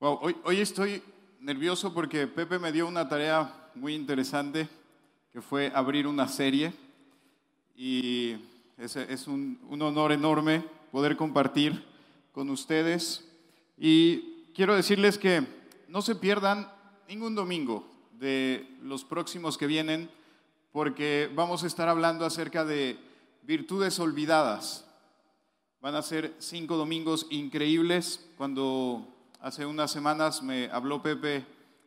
Wow, hoy, hoy estoy nervioso porque Pepe me dio una tarea muy interesante que fue abrir una serie y es, es un, un honor enorme poder compartir con ustedes y quiero decirles que no se pierdan ningún domingo de los próximos que vienen porque vamos a estar hablando acerca de virtudes olvidadas. Van a ser cinco domingos increíbles. Cuando hace unas semanas me habló Pepe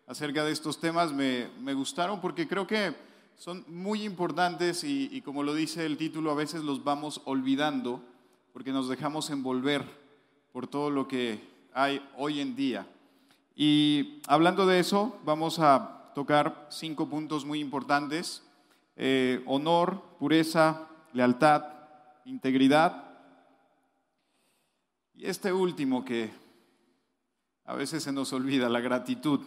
acerca de estos temas, me, me gustaron porque creo que son muy importantes y, como lo dice el título, a veces los vamos olvidando porque nos dejamos envolver por todo lo que hay hoy en día. Y hablando de eso, vamos a tocar cinco puntos muy importantes. Eh, honor, pureza, lealtad, integridad. Y este último que a veces se nos olvida, la gratitud.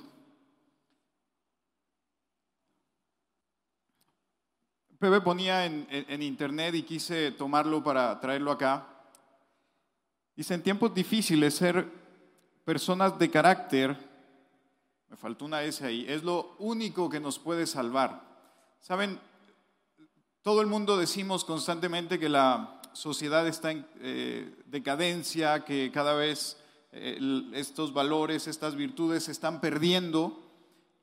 Pepe ponía en, internet y quise tomarlo para traerlo acá. Dice, en tiempos difíciles ser personas de carácter, me faltó una S ahí, es lo único que nos puede salvar. Saben, todo el mundo decimos constantemente que la sociedad está en eh, decadencia, que cada vez estos valores, estas virtudes se están perdiendo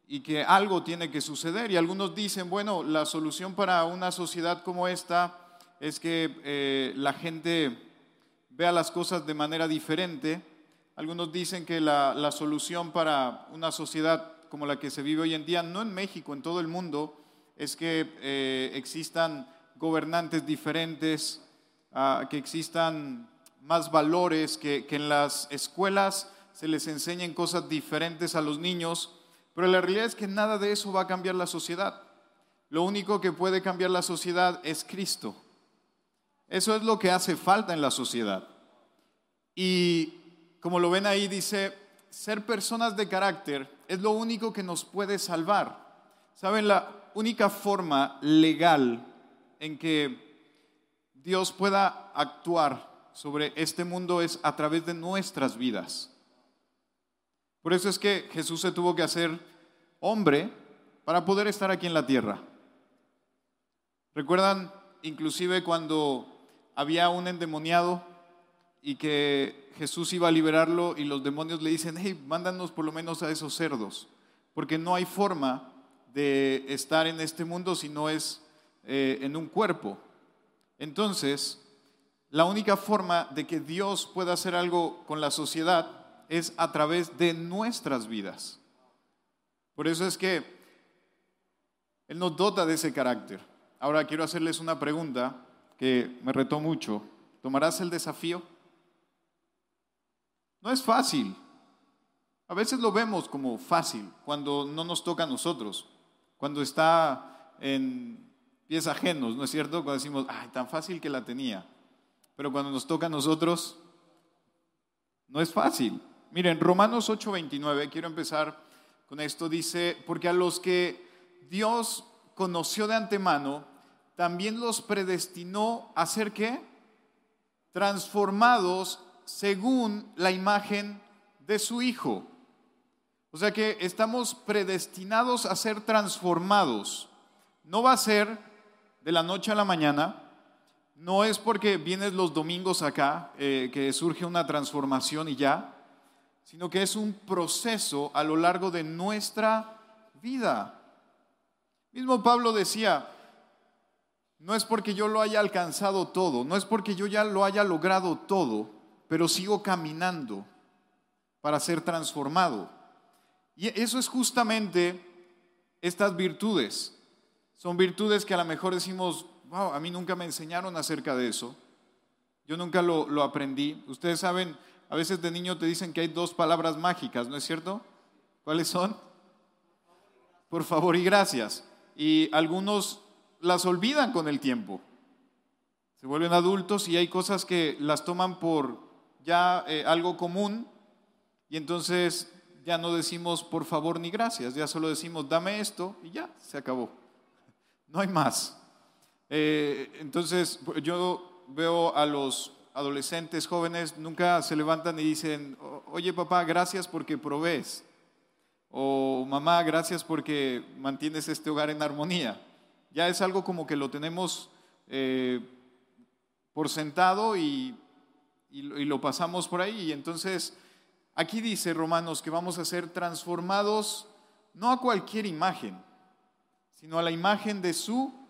y que algo tiene que suceder. Y algunos dicen, bueno, la solución para una sociedad como esta es que eh, la gente vea las cosas de manera diferente. Algunos dicen que la, la, solución para una sociedad como la que se vive hoy en día, no en México, en todo el mundo, es que eh, existan gobernantes diferentes, uh, que existan más valores, que, que en las escuelas se les enseñen cosas diferentes a los niños, pero la realidad es que nada de eso va a cambiar la sociedad. Lo único que puede cambiar la sociedad es Cristo. Eso es lo que hace falta en la sociedad. Y como lo ven ahí, dice, ser personas de carácter es lo único que nos puede salvar. ¿Saben? La única forma legal en que Dios pueda actuar sobre este mundo es a través de nuestras vidas. Por eso es que Jesús se tuvo que hacer hombre para poder estar aquí en la tierra. ¿Recuerdan inclusive cuando había un endemoniado y que Jesús iba a liberarlo y los demonios le dicen, hey, mándanos por lo menos a esos cerdos, porque no hay forma de estar en este mundo si no es eh, en un cuerpo. Entonces, la única forma de que Dios pueda hacer algo con la sociedad es a través de nuestras vidas. Por eso es que Él nos dota de ese carácter. Ahora quiero hacerles una pregunta que me retó mucho. ¿Tomarás el desafío? No es fácil. A veces lo vemos como fácil cuando no nos toca a nosotros, cuando está en pies ajenos, ¿no es cierto? Cuando decimos, ay, tan fácil que la tenía. Pero cuando nos toca a nosotros, no es fácil. Miren, Romanos 8:29, quiero empezar con esto, dice, porque a los que Dios conoció de antemano, también los predestinó a ser qué? Transformados según la imagen de su Hijo. O sea que estamos predestinados a ser transformados. No va a ser de la noche a la mañana, no es porque vienes los domingos acá eh, que surge una transformación y ya, sino que es un proceso a lo largo de nuestra vida. Mismo Pablo decía, no es porque yo lo haya alcanzado todo, no es porque yo ya lo haya logrado todo, pero sigo caminando para ser transformado. Y eso es justamente estas virtudes. Son virtudes que a lo mejor decimos, wow, a mí nunca me enseñaron acerca de eso. Yo nunca lo, lo, aprendí. Ustedes saben, a veces de niño te dicen que hay dos palabras mágicas, ¿no es cierto? ¿Cuáles son? Por favor y gracias. Y algunos las olvidan con el tiempo. Se vuelven adultos y hay cosas que las toman por ya eh, algo común y entonces ya no decimos por favor ni gracias, ya solo decimos dame esto y ya, se acabó. No hay más. Eh, entonces yo veo a los adolescentes jóvenes, nunca se levantan y dicen oye papá, gracias porque provees. O mamá, gracias porque mantienes este hogar en armonía. Ya es algo como que lo tenemos eh, por sentado y, y lo pasamos por ahí. Y entonces aquí dice Romanos que vamos a ser transformados no a cualquier imagen, sino a la imagen de su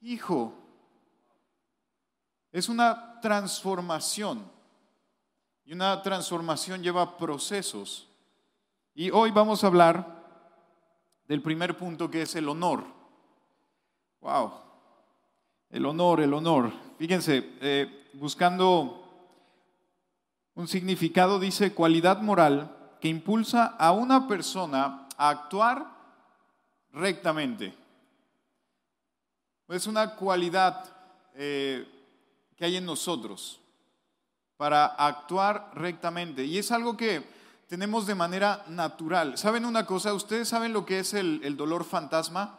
Hijo. Es una transformación. Y una transformación lleva procesos. Y hoy vamos a hablar del primer punto que es el honor. Wow. El honor, el honor. Fíjense, eh, buscando un significado, dice cualidad moral que impulsa a una persona a actuar rectamente. Es una cualidad eh, que hay en nosotros para actuar rectamente. Y es algo que tenemos de manera natural. ¿Saben una cosa? ¿Ustedes saben lo que es el, el dolor fantasma?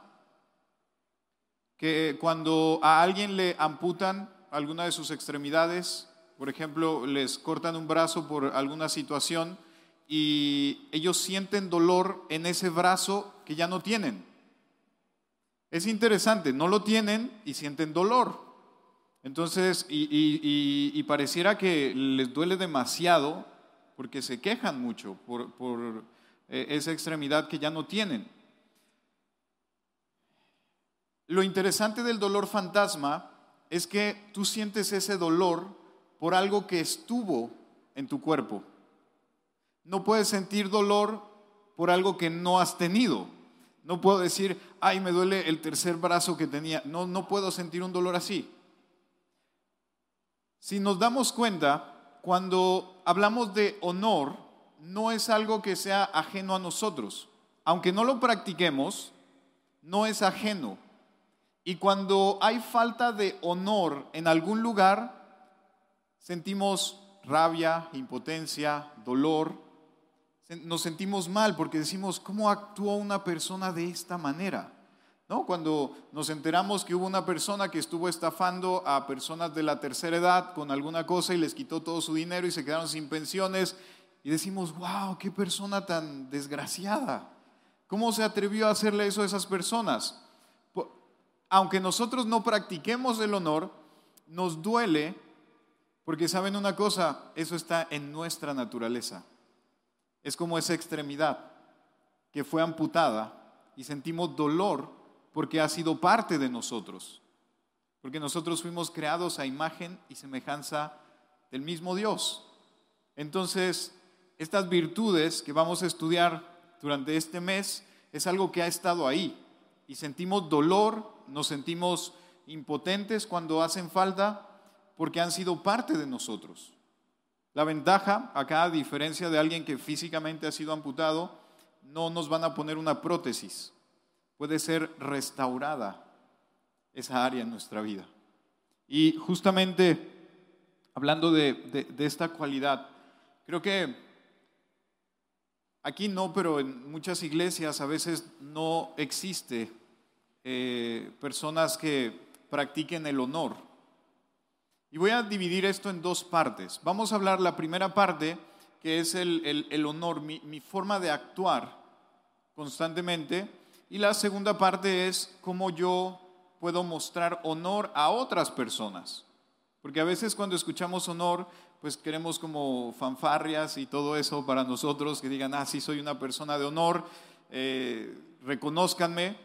Que cuando a alguien le amputan alguna de sus extremidades, por ejemplo, les cortan un brazo por alguna situación y ellos sienten dolor en ese brazo que ya no tienen. Es interesante, no lo tienen y sienten dolor. Entonces, y, pareciera que les duele demasiado porque se quejan mucho por, eh, esa extremidad que ya no tienen. Lo interesante del dolor fantasma es que tú sientes ese dolor por algo que estuvo en tu cuerpo. No puedes sentir dolor por algo que no has tenido. No puedo decir, ay, me duele el tercer brazo que tenía. No, no puedo sentir un dolor así. Si nos damos cuenta, cuando hablamos de honor, no es algo que sea ajeno a nosotros. Aunque no lo practiquemos, no es ajeno. Y cuando hay falta de honor en algún lugar, sentimos rabia, impotencia, dolor. Nos sentimos mal porque decimos, ¿cómo actúa una persona de esta manera? ¿no? Cuando nos enteramos que hubo una persona que estuvo estafando a personas de la tercera edad con alguna cosa y les quitó todo su dinero y se quedaron sin pensiones, y decimos, wow, qué persona tan desgraciada. ¿Cómo se atrevió a hacerle eso a esas personas? Aunque nosotros no practiquemos el honor, nos duele porque saben una cosa, eso está en nuestra naturaleza. Es como esa extremidad que fue amputada y sentimos dolor porque ha sido parte de nosotros. Porque nosotros fuimos creados a imagen y semejanza del mismo Dios. Entonces, estas virtudes que vamos a estudiar durante este mes es algo que ha estado ahí. Y sentimos dolor, nos sentimos impotentes cuando hacen falta porque han sido parte de nosotros. La ventaja, acá a diferencia de alguien que físicamente ha sido amputado, no nos van a poner una prótesis puede ser restaurada esa área en nuestra vida. Y justamente hablando de, esta cualidad, creo que aquí no, pero en muchas iglesias a veces no existe eh, personas que practiquen el honor. Y voy a dividir esto en dos partes. Vamos a hablar la primera parte, que es el, honor, mi forma de actuar constantemente y la segunda parte es cómo yo puedo mostrar honor a otras personas. Porque a veces cuando escuchamos honor, pues queremos como fanfarrias y todo eso para nosotros, que digan, ah, sí, soy una persona de honor, eh, reconózcanme,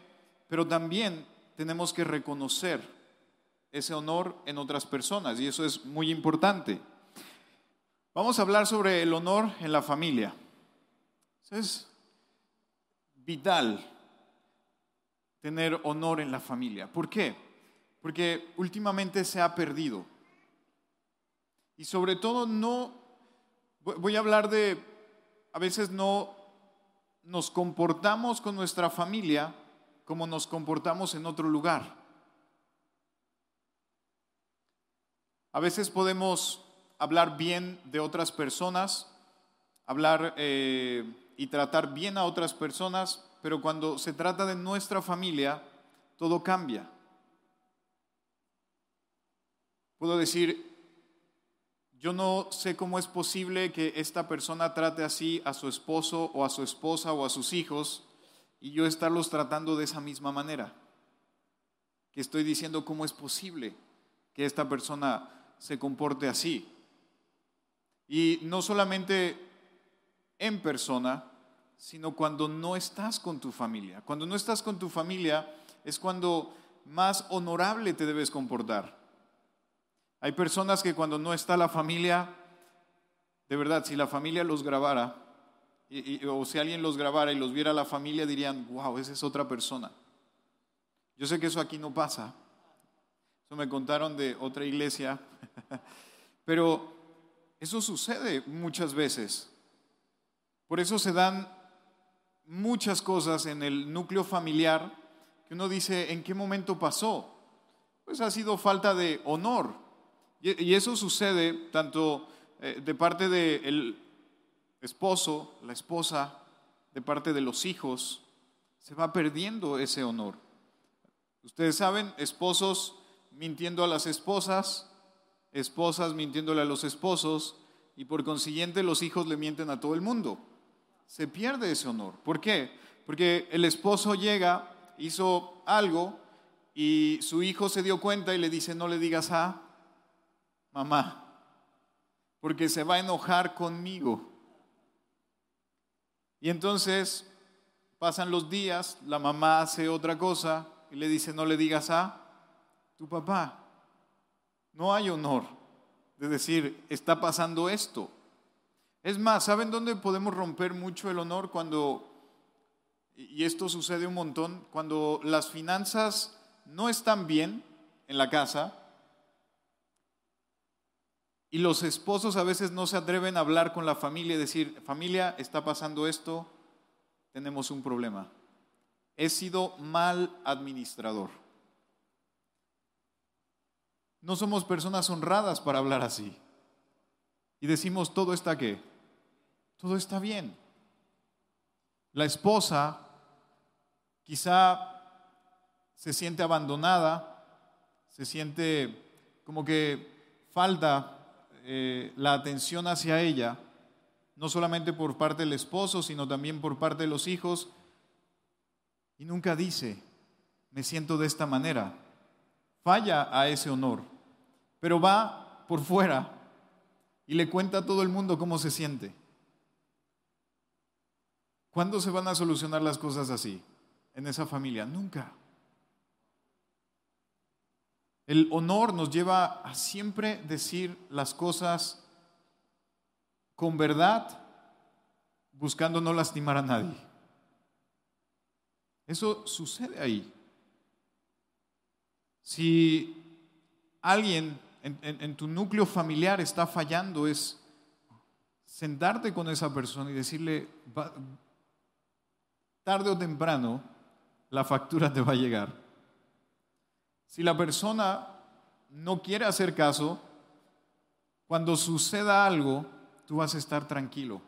pero también tenemos que reconocer ese honor en otras personas y eso es muy importante. Vamos a hablar sobre el honor en la familia. Es vital tener honor en la familia. ¿Por qué? Porque últimamente se ha perdido. Y sobre todo no, voy a hablar de, a veces no nos comportamos con nuestra familia como nos comportamos en otro lugar. A veces podemos hablar bien de otras personas, hablar eh, y tratar bien a otras personas, pero cuando se trata de nuestra familia, todo cambia. Puedo decir, yo no sé cómo es posible que esta persona trate así a su esposo o a su esposa o a sus hijos y yo estarlos tratando de esa misma manera. Que estoy diciendo cómo es posible que esta persona se comporte así. Y no solamente en persona, sino cuando no estás con tu familia. Cuando no estás con tu familia es cuando más honorable te debes comportar. Hay personas que cuando no está la familia, de verdad, si la familia los grabara, o si alguien los grabara y los viera la familia, dirían, wow, esa es otra persona. Yo sé que eso aquí no pasa. Eso me contaron de otra iglesia. Pero eso sucede muchas veces. Por eso se dan muchas cosas en el núcleo familiar que uno dice, ¿en qué momento pasó? Pues ha sido falta de honor. Y eso sucede tanto eh, de parte del esposo, la esposa, de parte de los hijos. Se va perdiendo ese honor. Ustedes saben, esposos mintiendo a las esposas, esposas mintiéndole a los esposos, y por consiguiente los hijos le mienten a todo el mundo. Se pierde ese honor. ¿Por qué? Porque el esposo llega, hizo algo, y su hijo se dio cuenta y le dice, no le digas a mamá, porque se va a enojar conmigo. Y entonces pasan los días, la mamá hace otra cosa y le dice, no le digas a tu papá. No hay honor de decir, está pasando esto. Es más, ¿saben dónde podemos romper mucho el honor cuando, y esto sucede un montón, cuando las finanzas no están bien en la casa y los esposos a veces no se atreven a hablar con la familia y decir, familia, está pasando esto, tenemos un problema. He sido mal administrador. No somos personas honradas para hablar así. Y decimos, todo está qué? Todo está bien. La esposa quizá se siente abandonada, se siente como que falta eh, la atención hacia ella, no solamente por parte del esposo, sino también por parte de los hijos, y nunca dice, me siento de esta manera. Falla a ese honor pero va por fuera y le cuenta a todo el mundo cómo se siente. ¿Cuándo se van a solucionar las cosas así en esa familia? Nunca. El honor nos lleva a siempre decir las cosas con verdad, buscando no lastimar a nadie. Eso sucede ahí. Si alguien en, tu núcleo familiar está fallando es sentarte con esa persona y decirle, tarde o temprano, la factura te va a llegar. Si la persona no quiere hacer caso, cuando suceda algo, tú vas a estar tranquilo,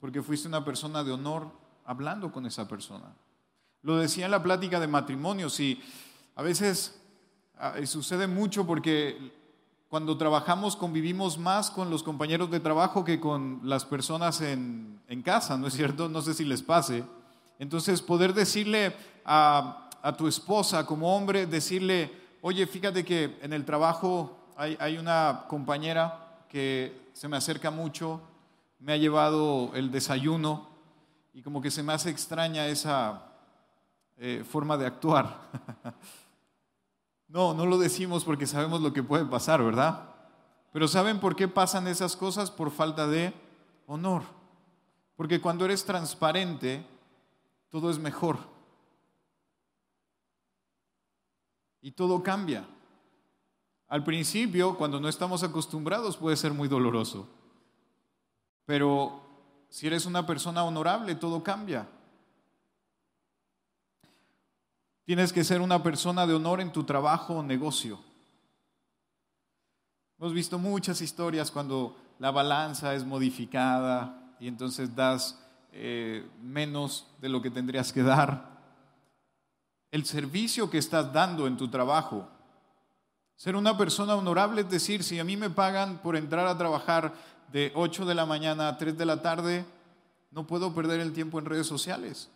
porque fuiste una persona de honor hablando con esa persona. Lo decía en la plática de matrimonio, si a veces ah, sucede mucho porque cuando trabajamos convivimos más con los compañeros de trabajo que con las personas en, casa, ¿no es cierto? No sé si les pase. Entonces, poder decirle a, tu esposa como hombre, decirle, oye, fíjate que en el trabajo hay, una compañera que se me acerca mucho, me ha llevado el desayuno y como que se me hace extraña esa eh, forma de actuar. No, no lo decimos porque sabemos lo que puede pasar, ¿verdad? Pero ¿saben por qué pasan esas cosas? Por falta de honor. Porque cuando eres transparente, todo es mejor. Y todo cambia. Al principio, cuando no estamos acostumbrados, puede ser muy doloroso. Pero si eres una persona honorable, todo cambia. Tienes que ser una persona de honor en tu trabajo o negocio. Hemos visto muchas historias cuando la balanza es modificada y entonces das eh, menos de lo que tendrías que dar. El servicio que estás dando en tu trabajo Ser una persona honorable es decir, si a mí me pagan por entrar a trabajar de 8 de la mañana a 3 de la tarde, no puedo perder el tiempo en redes sociales.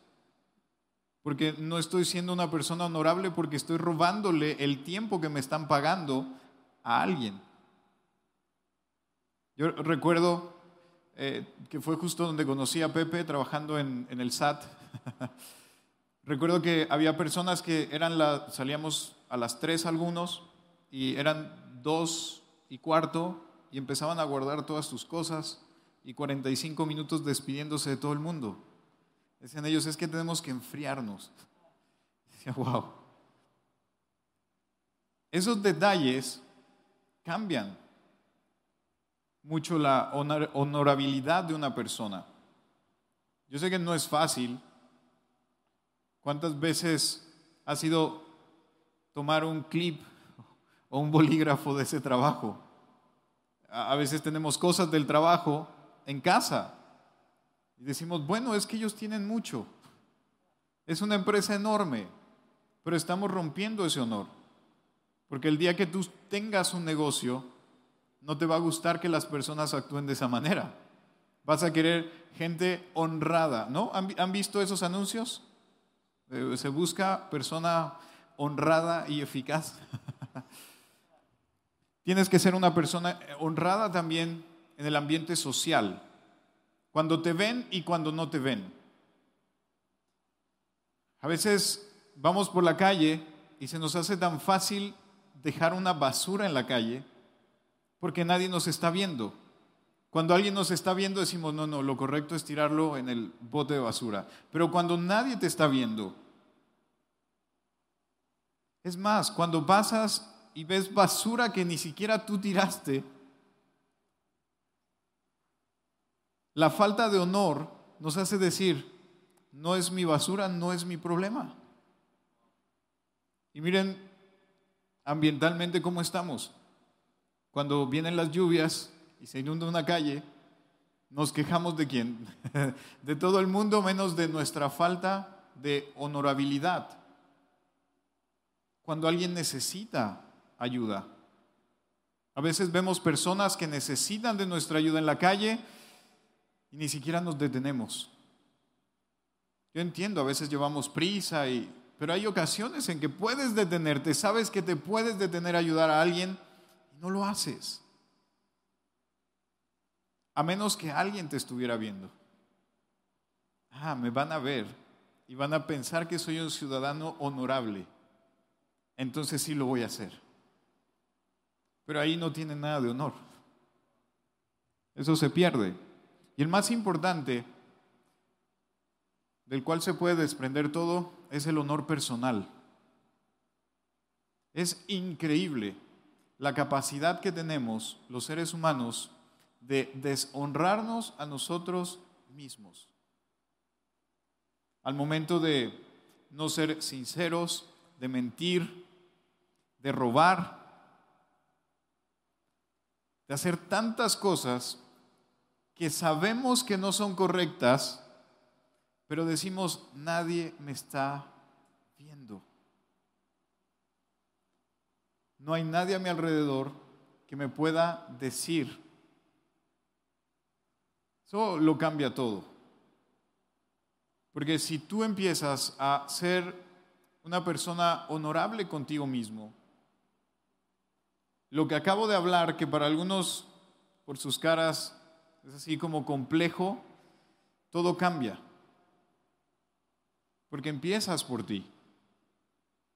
Porque no estoy siendo una persona honorable porque estoy robándole el tiempo que me están pagando a alguien. Yo recuerdo eh, que fue justo donde conocí a Pepe trabajando en, el SAT. recuerdo que había personas que eran la, salíamos a las 3 algunos y eran 2 y cuarto y empezaban a guardar todas tus cosas y 45 minutos despidiéndose de todo el mundo. Decían ellos, es que tenemos que enfriarnos. Decía, wow. Esos detalles cambian mucho la honorabilidad de una persona. Yo sé que no es fácil. ¿Cuántas veces ha sido tomar un clip o un bolígrafo de ese trabajo? A veces tenemos cosas del trabajo en casa y decimos, bueno, es que ellos tienen mucho. Es una empresa enorme, pero estamos rompiendo ese honor. Porque el día que tú tengas un negocio, no te va a gustar que las personas actúen de esa manera. Vas a querer gente honrada, ¿no? ¿Han, visto esos anuncios? Eh, se busca persona honrada y eficaz. Tienes que ser una persona honrada también en el ambiente social cuando te ven y cuando no te ven. A veces vamos por la calle y se nos hace tan fácil dejar una basura en la calle porque nadie nos está viendo. Cuando alguien nos está viendo decimos, no, no, lo correcto es tirarlo en el bote de basura. Pero cuando nadie te está viendo, es más, cuando pasas y ves basura que ni siquiera tú tiraste, La falta de honor nos hace decir, no es mi basura, no es mi problema. Y miren ambientalmente cómo estamos. Cuando vienen las lluvias y se inunda una calle, nos quejamos de quién? De todo el mundo menos de nuestra falta de honorabilidad. Cuando alguien necesita ayuda. A veces vemos personas que necesitan de nuestra ayuda en la calle y ni siquiera nos detenemos. Yo entiendo, a veces llevamos prisa, y, pero hay ocasiones en que puedes detenerte, sabes que te puedes detener a ayudar a alguien y no lo haces. A menos que alguien te estuviera viendo. Ah, me van a ver y van a pensar que soy un ciudadano honorable. Entonces sí lo voy a hacer. Pero ahí no tiene nada de honor. Eso se pierde. Y el más importante, del cual se puede desprender todo, es el honor personal. Es increíble la capacidad que tenemos los seres humanos de deshonrarnos a nosotros mismos. Al momento de no ser sinceros, de mentir, de robar, de hacer tantas cosas que sabemos que no son correctas, pero decimos, nadie me está viendo. No hay nadie a mi alrededor que me pueda decir. Eso lo cambia todo. Porque si tú empiezas a ser una persona honorable contigo mismo, lo que acabo de hablar, que para algunos por sus caras es así como complejo, todo cambia. Porque empiezas por ti.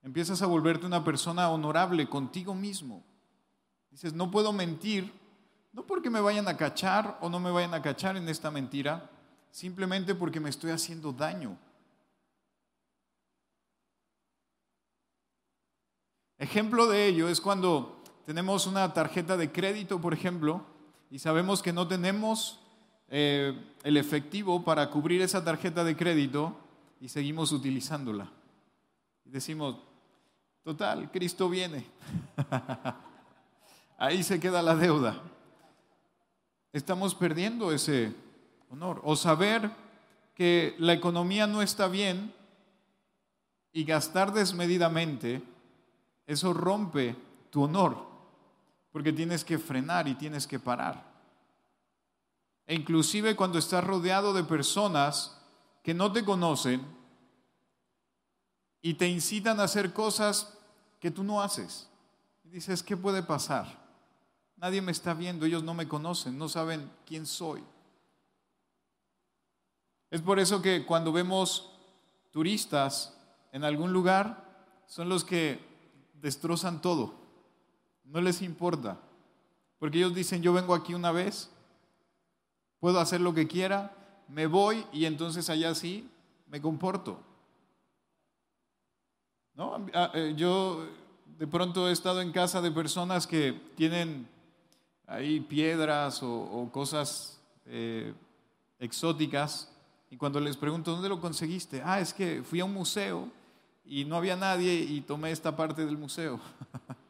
Empiezas a volverte una persona honorable contigo mismo. Dices, no puedo mentir, no porque me vayan a cachar o no me vayan a cachar en esta mentira, simplemente porque me estoy haciendo daño. Ejemplo de ello es cuando tenemos una tarjeta de crédito, por ejemplo, y sabemos que no tenemos eh, el efectivo para cubrir esa tarjeta de crédito y seguimos utilizándola. Decimos, total, Cristo viene. Ahí se queda la deuda. Estamos perdiendo ese honor. O saber que la economía no está bien y gastar desmedidamente, eso rompe tu honor, porque tienes que frenar y tienes que parar. E inclusive cuando estás rodeado de personas que no te conocen y te incitan a hacer cosas que tú no haces. Dices, ¿qué puede pasar? Nadie me está viendo, ellos no me conocen, no saben quién soy. Es por eso que cuando vemos turistas en algún lugar, son los que destrozan todo. No les importa. Porque ellos dicen, yo vengo aquí una vez, puedo hacer lo que quiera, me voy y entonces allá sí me comporto. ¿No? Ah, eh, yo de pronto he estado en casa de personas que tienen ahí piedras o, cosas eh, exóticas y cuando les pregunto, ¿dónde lo conseguiste? Ah, es que fui a un museo y no había nadie y tomé esta parte del museo.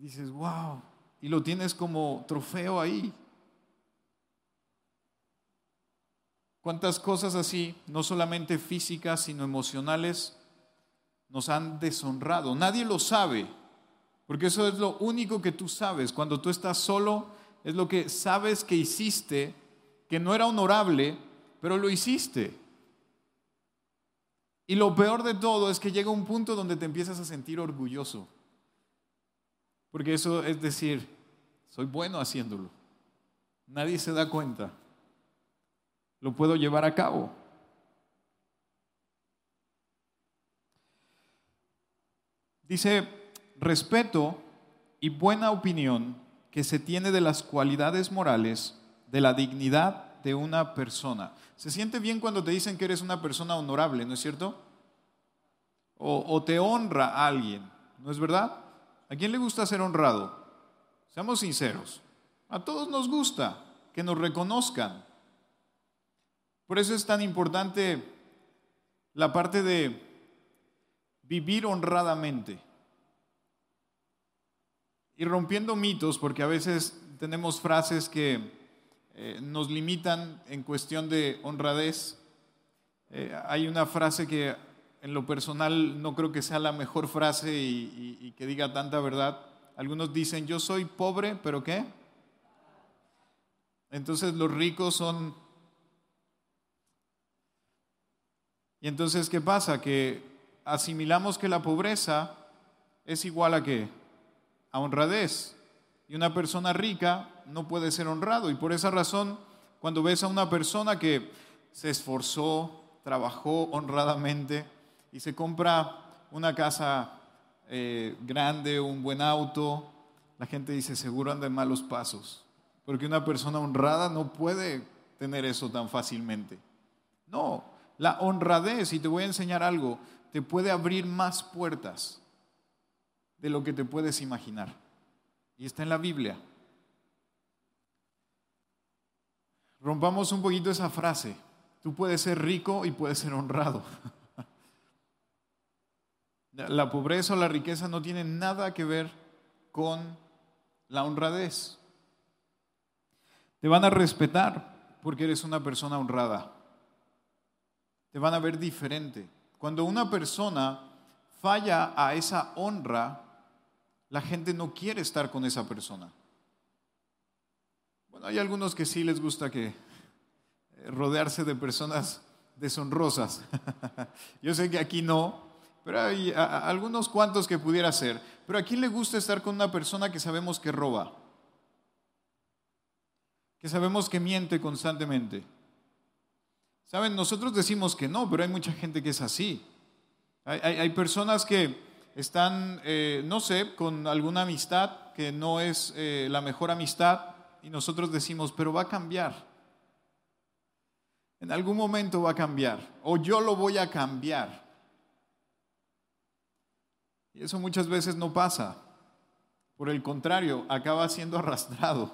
Dices, wow, y lo tienes como trofeo ahí. ¿Cuántas cosas así, no solamente físicas, sino emocionales, nos han deshonrado? Nadie lo sabe, porque eso es lo único que tú sabes. Cuando tú estás solo, es lo que sabes que hiciste, que no era honorable, pero lo hiciste. Y lo peor de todo es que llega un punto donde te empiezas a sentir orgulloso. Porque eso es decir, soy bueno haciéndolo. Nadie se da cuenta lo puedo llevar a cabo. Dice, respeto y buena opinión que se tiene de las cualidades morales, de la dignidad de una persona. Se siente bien cuando te dicen que eres una persona honorable, ¿no es cierto? O, te honra a alguien, ¿no es verdad? ¿A quién le gusta ser honrado? Seamos sinceros. A todos nos gusta que nos reconozcan, por eso es tan importante la parte de vivir honradamente. Y rompiendo mitos, porque a veces tenemos frases que eh, nos limitan en cuestión de honradez. Eh, hay una frase que en lo personal no creo que sea la mejor frase y que diga tanta verdad. Algunos dicen, yo soy pobre, pero ¿qué? Entonces los ricos son Y entonces, ¿qué pasa? Que asimilamos que la pobreza es igual a qué? A honradez. Y una persona rica no puede ser honrado. Y por esa razón, cuando ves a una persona que se esforzó, trabajó honradamente y se compra una casa eh, grande, un buen auto, la gente dice, seguro anda en malos pasos. Porque una persona honrada no puede tener eso tan fácilmente. No, la honradez, y te voy a enseñar algo, te puede abrir más puertas de lo que te puedes imaginar. Y está en la Biblia. Rompamos un poquito esa frase. Tú puedes ser rico y puedes ser honrado. La pobreza o la riqueza no tienen nada que ver con la honradez. Te van a respetar porque eres una persona honrada te van a ver diferente. Cuando una persona falla a esa honra, la gente no quiere estar con esa persona. Bueno, hay algunos que sí les gusta que eh, rodearse de personas deshonrosas. Yo sé que aquí no, pero hay algunos cuantos que pudiera ser. Pero ¿a quién le gusta estar con una persona que sabemos que roba? Que sabemos que miente constantemente. Saben, nosotros decimos que no, pero hay mucha gente que es así. Hay, personas que están, eh, no sé, con alguna amistad que no es eh, la mejor amistad y nosotros decimos, pero va a cambiar. En algún momento va a cambiar. O yo lo voy a cambiar. Y eso muchas veces no pasa. Por el contrario, acaba siendo arrastrado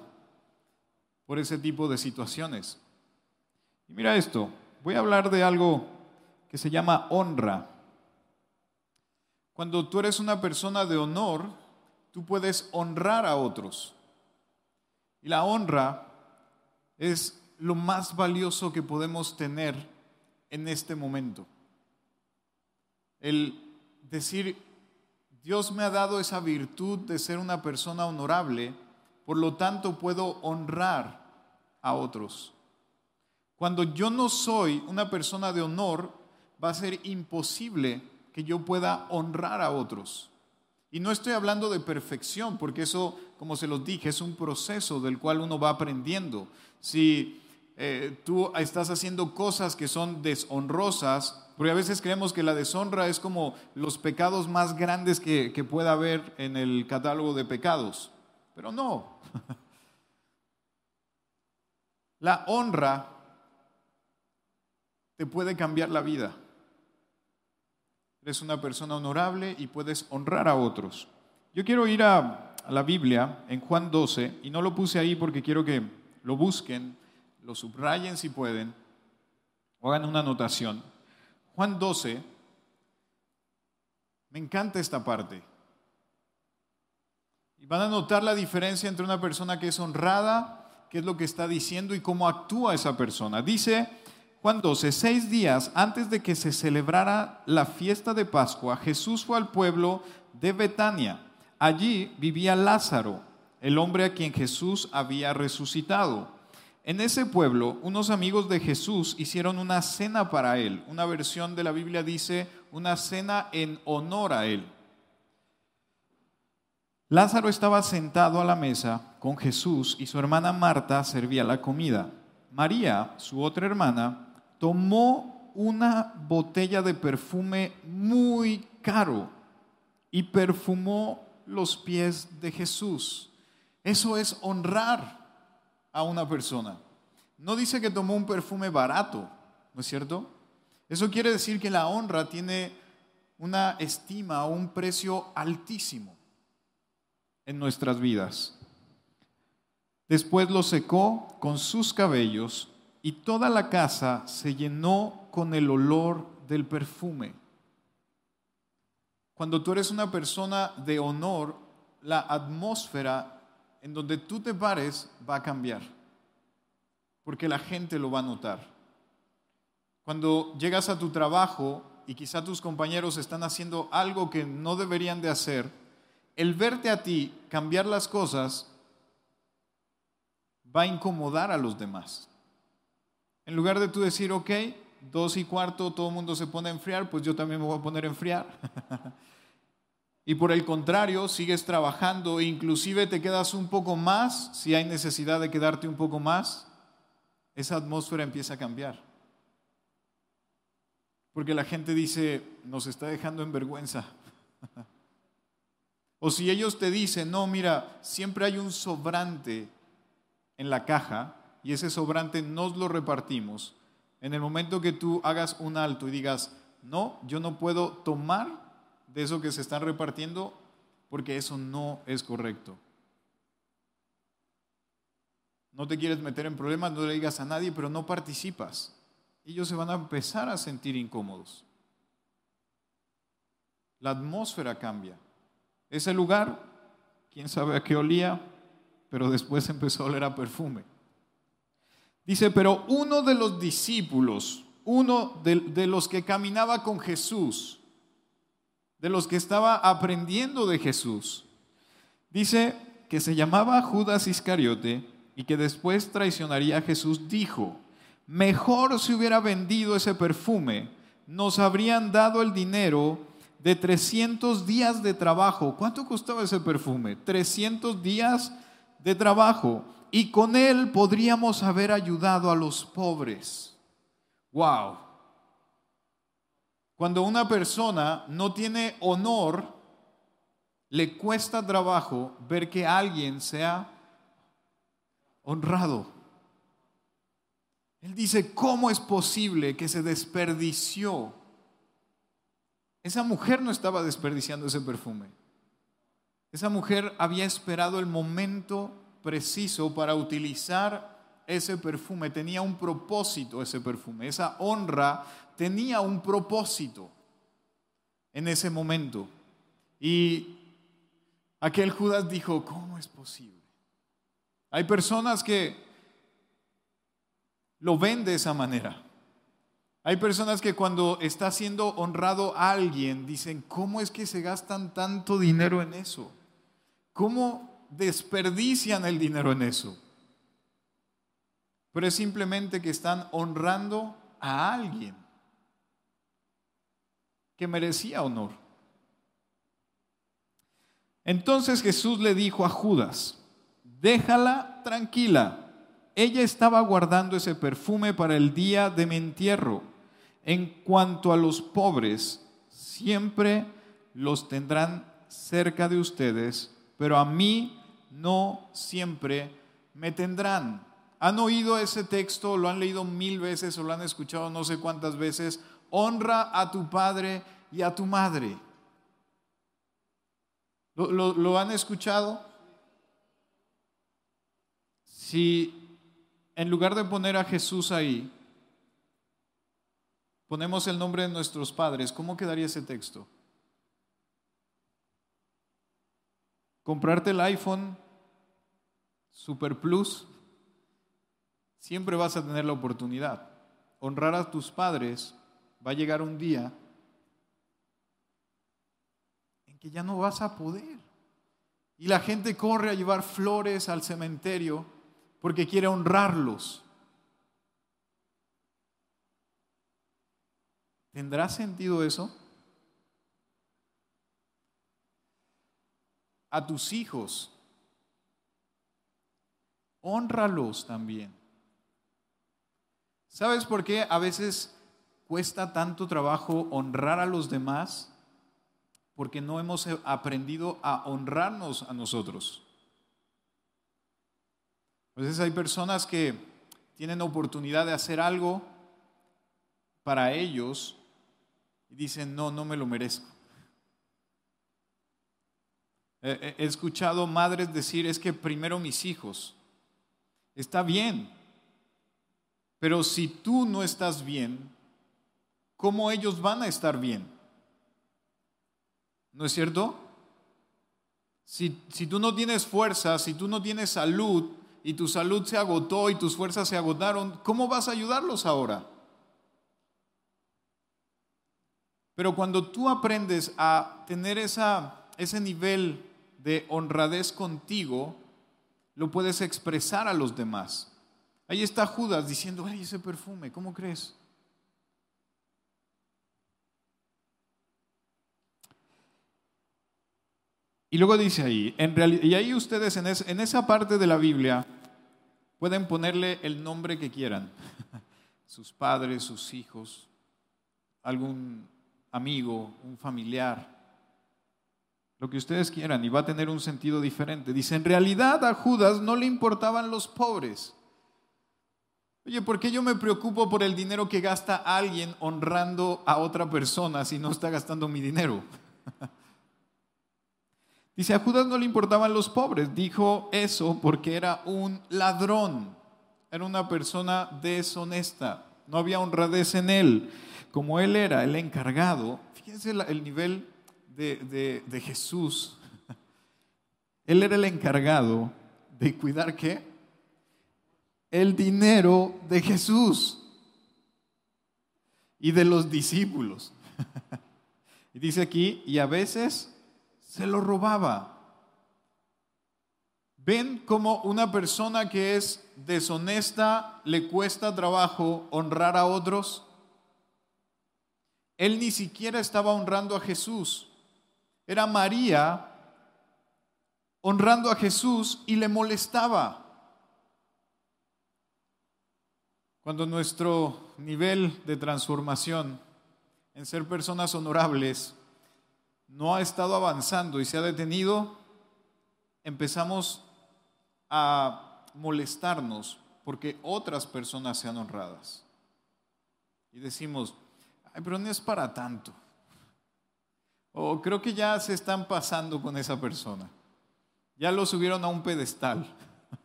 por ese tipo de situaciones. Y mira esto, voy a hablar de algo que se llama honra. Cuando tú eres una persona de honor, tú puedes honrar a otros. Y la honra es lo más valioso que podemos tener en este momento. El decir, Dios me ha dado esa virtud de ser una persona honorable, por lo tanto puedo honrar a otros. Cuando yo no soy una persona de honor, va a ser imposible que yo pueda honrar a otros. Y no estoy hablando de perfección, porque eso, como se los dije, es un proceso del cual uno va aprendiendo. Si eh, tú estás haciendo cosas que son deshonrosas, porque a veces creemos que la deshonra es como los pecados más grandes que, que pueda haber en el catálogo de pecados, pero no. La honra te puede cambiar la vida. Eres una persona honorable y puedes honrar a otros. Yo quiero ir a, la Biblia en Juan 12 y no lo puse ahí porque quiero que lo busquen, lo subrayen si pueden o hagan una anotación. Juan 12, me encanta esta parte. Y van a notar la diferencia entre una persona que es honrada, qué es lo que está diciendo y cómo actúa esa persona. Dice Juan 12, seis días antes de que se celebrara la fiesta de Pascua, Jesús fue al pueblo de Betania. Allí vivía Lázaro, el hombre a quien Jesús había resucitado. En ese pueblo, unos amigos de Jesús hicieron una cena para él. Una versión de la Biblia dice una cena en honor a él. Lázaro estaba sentado a la mesa con Jesús y su hermana Marta servía la comida. María, su otra hermana, tomó una botella de perfume muy caro y perfumó los pies de Jesús. Eso es honrar a una persona. No dice que tomó un perfume barato, ¿no es cierto? Eso quiere decir que la honra tiene una estima o un precio altísimo en nuestras vidas. Después lo secó con sus cabellos y toda la casa se llenó con el olor del perfume. Cuando tú eres una persona de honor, la atmósfera en donde tú te pares va a cambiar, porque la gente lo va a notar. Cuando llegas a tu trabajo y quizá tus compañeros están haciendo algo que no deberían de hacer, el verte a ti cambiar las cosas va a incomodar a los demás. En lugar de tú decir, ok, dos y cuarto, todo el mundo se pone a enfriar, pues yo también me voy a poner a enfriar. y por el contrario, sigues trabajando e inclusive te quedas un poco más, si hay necesidad de quedarte un poco más, esa atmósfera empieza a cambiar. Porque la gente dice, nos está dejando en vergüenza. o si ellos te dicen, no, mira, siempre hay un sobrante en la caja, y ese sobrante nos lo repartimos, en el momento que tú hagas un alto y digas, no, yo no puedo tomar de eso que se están repartiendo porque eso no es correcto. No te quieres meter en problemas, no le digas a nadie, pero no participas. Ellos se van a empezar a sentir incómodos. La atmósfera cambia. Ese lugar, quién sabe a qué olía, pero después empezó a oler a perfume. Dice, pero uno de los discípulos, uno de, los que caminaba con Jesús, de los que estaba aprendiendo de Jesús, dice que se llamaba Judas Iscariote y que después traicionaría a Jesús, dijo, mejor si hubiera vendido ese perfume, nos habrían dado el dinero de 300 días de trabajo. ¿Cuánto costaba ese perfume? 300 días de trabajo y con él podríamos haber ayudado a los pobres. Wow. Cuando una persona no tiene honor, le cuesta trabajo ver que alguien sea honrado. Él dice, ¿cómo es posible que se desperdició? Esa mujer no estaba desperdiciando ese perfume. Esa mujer había esperado el momento preciso para utilizar ese perfume, tenía un propósito ese perfume, esa honra tenía un propósito en ese momento. Y aquel Judas dijo, ¿cómo es posible? Hay personas que lo ven de esa manera. Hay personas que cuando está siendo honrado a alguien dicen, ¿cómo es que se gastan tanto dinero en eso? ¿Cómo desperdician el dinero en eso? Pero es simplemente que están honrando a alguien que merecía honor. Entonces Jesús le dijo a Judas, déjala tranquila. Ella estaba guardando ese perfume para el día de mi entierro en cuanto a los pobres, siempre los tendrán cerca de ustedes, pero a mí no siempre me tendrán. ¿Han oído ese texto? ¿Lo han leído mil veces o lo han escuchado no sé cuántas veces? Honra a tu padre y a tu madre. ¿Lo, han escuchado? Si en lugar de poner a Jesús ahí, ponemos el nombre de nuestros padres, ¿cómo quedaría ese texto? Comprarte el iPhone Super Plus, siempre vas a tener la oportunidad. Honrar a tus padres va a llegar un día en que ya no vas a poder. Y la gente corre a llevar flores al cementerio porque quiere honrarlos. ¿Tendrá sentido eso? A tus hijos, honralos también. ¿Sabes por qué a veces cuesta tanto trabajo honrar a los demás? Porque no hemos aprendido a honrarnos a nosotros. A veces hay personas que tienen oportunidad de hacer algo para ellos y dicen, no, no me lo merezco. He escuchado madres decir, es que primero mis hijos. Está bien, pero si tú no estás bien, ¿cómo ellos van a estar bien? ¿No es cierto? Si, si, tú no tienes fuerza, si tú no tienes salud y tu salud se agotó y tus fuerzas se agotaron, ¿cómo vas a ayudarlos ahora? Pero cuando tú aprendes a tener esa, ese nivel de honradez contigo, lo puedes expresar a los demás. Ahí está Judas diciendo, ay, ese perfume, ¿cómo crees? Y luego dice ahí, y ahí ustedes en, en esa parte de la Biblia pueden ponerle el nombre que quieran, sus padres, sus hijos, algún amigo, un familiar, lo que ustedes quieran, y va a tener un sentido diferente. Dice, en realidad a Judas no le importaban los pobres. Oye, ¿por qué yo me preocupo por el dinero que gasta alguien honrando a otra persona si no está gastando mi dinero? Dice, a Judas no le importaban los pobres. Dijo eso porque era un ladrón. Era una persona deshonesta. No había honradez en él como él era el encargado, fíjense el nivel de, de Jesús. Él era el encargado de cuidar qué? El dinero de Jesús y de los discípulos. Y dice aquí, y a veces se lo robaba. ¿Ven cómo una persona que es deshonesta le cuesta trabajo honrar a otros? Él ni siquiera estaba honrando a Jesús. Era María honrando a Jesús y le molestaba. Cuando nuestro nivel de transformación en ser personas honorables no ha estado avanzando y se ha detenido, empezamos a molestarnos porque otras personas sean honradas. Y decimos, pero no es para tanto. O creo que ya se están pasando con esa persona. Ya lo subieron a un pedestal.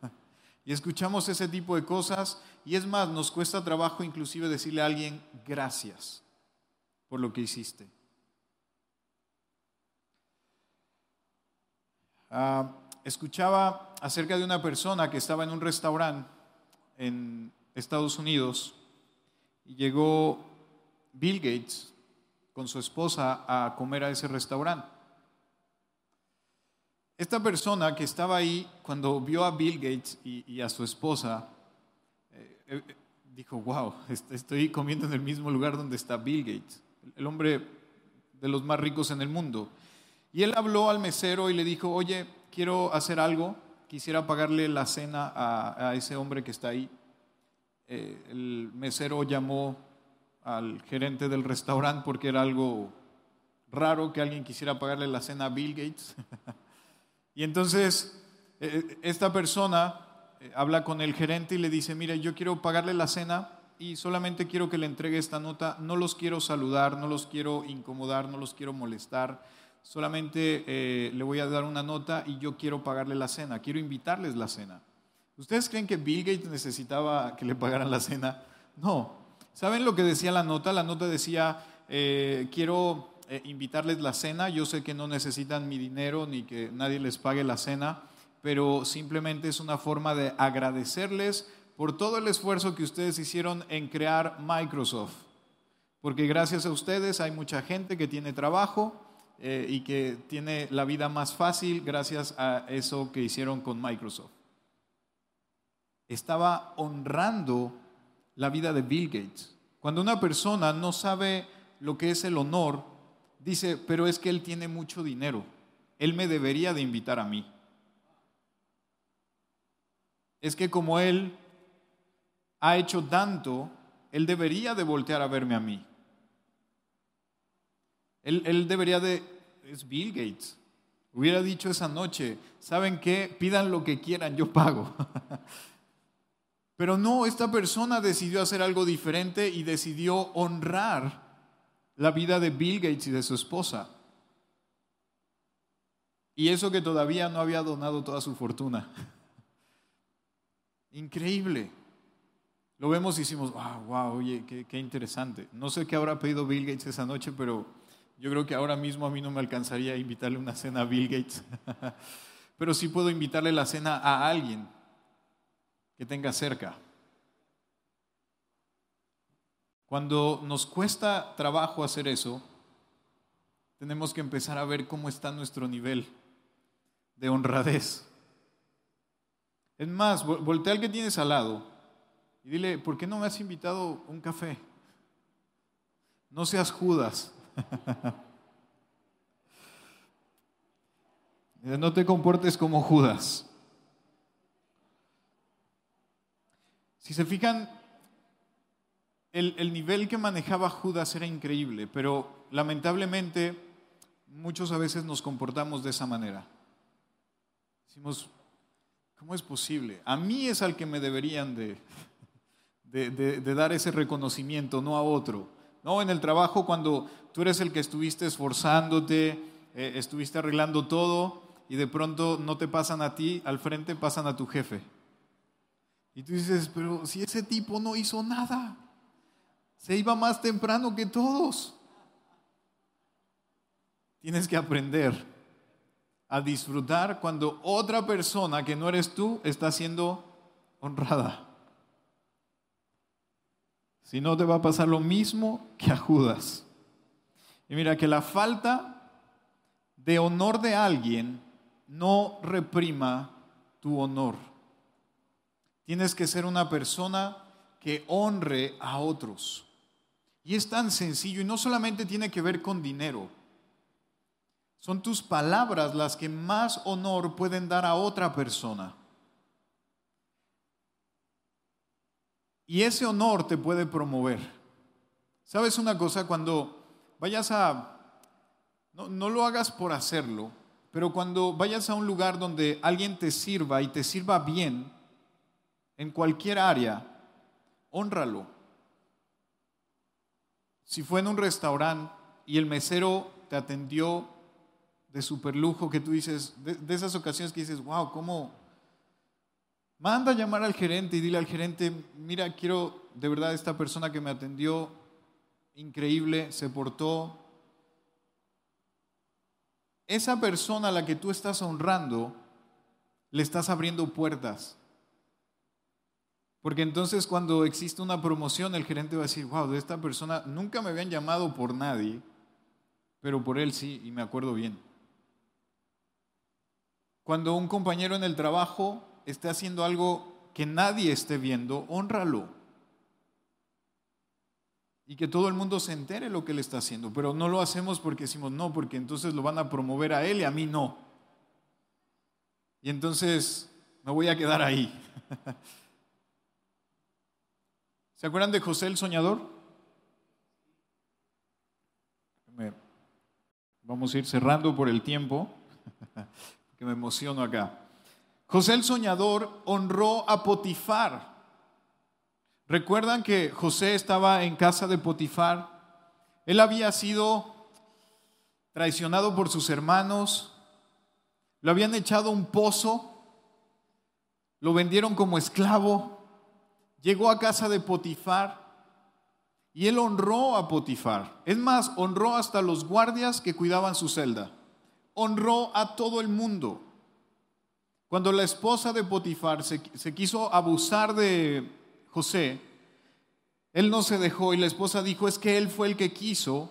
y escuchamos ese tipo de cosas y es más, nos cuesta trabajo inclusive decirle a alguien gracias por lo que hiciste. Ah, escuchaba acerca de una persona que estaba en un restaurante en Estados Unidos y llegó Bill Gates con su esposa a comer a ese restaurante. Esta persona que estaba ahí cuando vio a Bill Gates y, a su esposa, eh, eh, dijo, wow, estoy comiendo en el mismo lugar donde está Bill Gates, el hombre de los más ricos en el mundo. Y él habló al mesero y le dijo, oye, quiero hacer algo, quisiera pagarle la cena a, ese hombre que está ahí. Eh, el mesero llamó al gerente del restaurante porque era algo raro que alguien quisiera pagarle la cena a Bill Gates. y entonces eh, esta persona eh, habla con el gerente y le dice, mire, yo quiero pagarle la cena y solamente quiero que le entregue esta nota, no los quiero saludar, no los quiero incomodar, no los quiero molestar, solamente eh, le voy a dar una nota y yo quiero pagarle la cena, quiero invitarles la cena. ¿Ustedes creen que Bill Gates necesitaba que le pagaran la cena? No, ¿Saben lo que decía la nota? La nota decía, eh, quiero eh, invitarles la cena, yo sé que no necesitan mi dinero ni que nadie les pague la cena, pero simplemente es una forma de agradecerles por todo el esfuerzo que ustedes hicieron en crear Microsoft. Porque gracias a ustedes hay mucha gente que tiene trabajo eh, y que tiene la vida más fácil gracias a eso que hicieron con Microsoft. Estaba honrando la vida de Bill Gates. Cuando una persona no sabe lo que es el honor, dice, pero es que él tiene mucho dinero, él me debería de invitar a mí. Es que como él ha hecho tanto, él debería de voltear a verme a mí. Él, él debería de... Es Bill Gates. Hubiera dicho esa noche, ¿saben qué? Pidan lo que quieran, yo pago. Pero no, esta persona decidió hacer algo diferente y decidió honrar la vida de Bill Gates y de su esposa. Y eso que todavía no había donado toda su fortuna. Increíble. Lo vemos y decimos, wow, wow, oye, qué, qué, interesante. No sé qué habrá pedido Bill Gates esa noche, pero yo creo que ahora mismo a mí no me alcanzaría a invitarle una cena a Bill Gates. pero sí puedo invitarle la cena a alguien que tenga cerca. Cuando nos cuesta trabajo hacer eso, tenemos que empezar a ver cómo está nuestro nivel de honradez. Es más, voltea al que tienes al lado y dile, ¿por qué no me has invitado un café? No seas Judas. no te comportes como Judas. Si se fijan, el, nivel que manejaba Judas era increíble, pero lamentablemente muchos a veces nos comportamos de esa manera. Decimos, ¿cómo es posible? A mí es al que me deberían de, de, dar ese reconocimiento, no a otro. No, en el trabajo cuando tú eres el que estuviste esforzándote, eh, estuviste arreglando todo y de pronto no te pasan a ti, al frente pasan a tu jefe. Y tú dices, pero si ese tipo no hizo nada, se iba más temprano que todos. Tienes que aprender a disfrutar cuando otra persona que no eres tú está siendo honrada. Si no, te va a pasar lo mismo que a Judas. Y mira que la falta de honor de alguien no reprima tu honor. Tienes que ser una persona que honre a otros. Y es tan sencillo y no solamente tiene que ver con dinero. Son tus palabras las que más honor pueden dar a otra persona. Y ese honor te puede promover. ¿Sabes una cosa? Cuando vayas a... No, lo hagas por hacerlo, pero cuando vayas a un lugar donde alguien te sirva y te sirva bien, en cualquier área, honralo. Si fue en un restaurante y el mesero te atendió de super lujo, que tú dices, de, esas ocasiones que dices, wow, ¿cómo? Manda a llamar al gerente y dile al gerente, mira, quiero de verdad esta persona que me atendió, increíble, se portó. Esa persona a la que tú estás honrando, le estás abriendo puertas Porque entonces cuando existe una promoción, el gerente va a decir, wow, de esta persona nunca me habían llamado por nadie, pero por él sí, y me acuerdo bien. Cuando un compañero en el trabajo esté haciendo algo que nadie esté viendo, honralo. Y que todo el mundo se entere lo que él está haciendo. Pero no lo hacemos porque decimos no, porque entonces lo van a promover a él y a mí no. Y entonces me voy a quedar ahí. ¿Se acuerdan de José el soñador? Vamos a ir cerrando por el tiempo, que me emociono acá. José el soñador honró a Potifar. ¿Recuerdan que José estaba en casa de Potifar? Él había sido traicionado por sus hermanos, lo habían echado a un pozo, lo vendieron como esclavo, llegó a casa de Potifar y él honró a Potifar. Es más, honró hasta los guardias que cuidaban su celda. Honró a todo el mundo. Cuando la esposa de Potifar se, quiso abusar de José, él no se dejó y la esposa dijo, es que él fue el que quiso.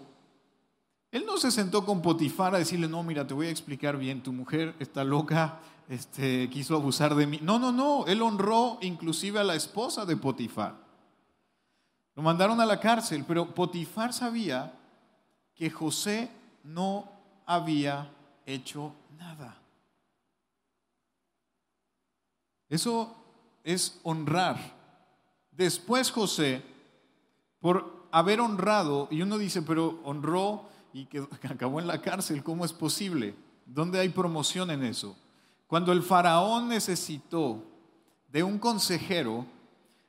Él no se sentó con Potifar a decirle, no, mira, te voy a explicar bien, tu mujer está loca, este, quiso abusar de mí. No, no, no, él honró inclusive a la esposa de Potifar. Lo mandaron a la cárcel, pero Potifar sabía que José no había hecho nada. Eso es honrar. Después José, por haber honrado, y uno dice, pero honró y que acabó en la cárcel, ¿cómo es posible? ¿Dónde hay promoción en eso? Cuando el faraón necesitó de un consejero,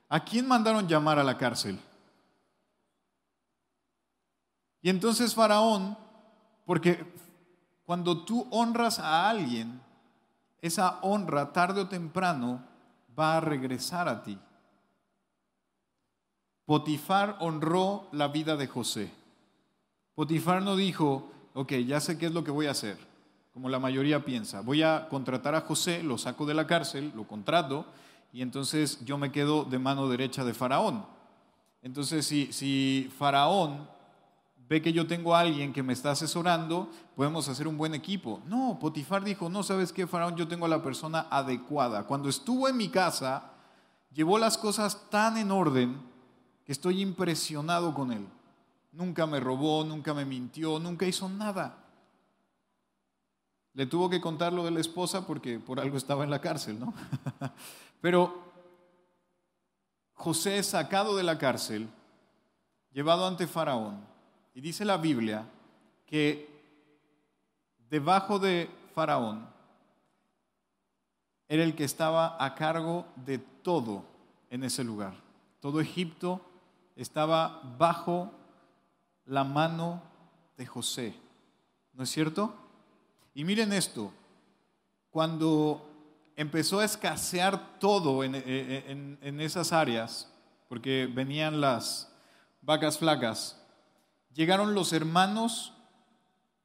¿a quién mandaron llamar a la cárcel? Y entonces faraón, porque cuando tú honras a alguien, esa honra tarde o temprano va a regresar a ti. Potifar honró la vida de José. Potifar no dijo, ok, ya sé qué es lo que voy a hacer como la mayoría piensa. Voy a contratar a José, lo saco de la cárcel, lo contrato, y entonces yo me quedo de mano derecha de Faraón. Entonces, si, si Faraón ve que yo tengo a alguien que me está asesorando, podemos hacer un buen equipo. No, Potifar dijo, no, ¿sabes qué, Faraón? Yo tengo a la persona adecuada. Cuando estuvo en mi casa, llevó las cosas tan en orden que estoy impresionado con él. Nunca me robó, nunca me mintió, nunca hizo nada. Le tuvo que contar lo de la esposa porque por algo estaba en la cárcel, ¿no? Pero José es sacado de la cárcel, llevado ante Faraón, y dice la Biblia que debajo de Faraón era el que estaba a cargo de todo en ese lugar. Todo Egipto estaba bajo la mano de José. ¿No es cierto? Y miren esto, cuando empezó a escasear todo en, esas áreas, porque venían las vacas flacas, llegaron los hermanos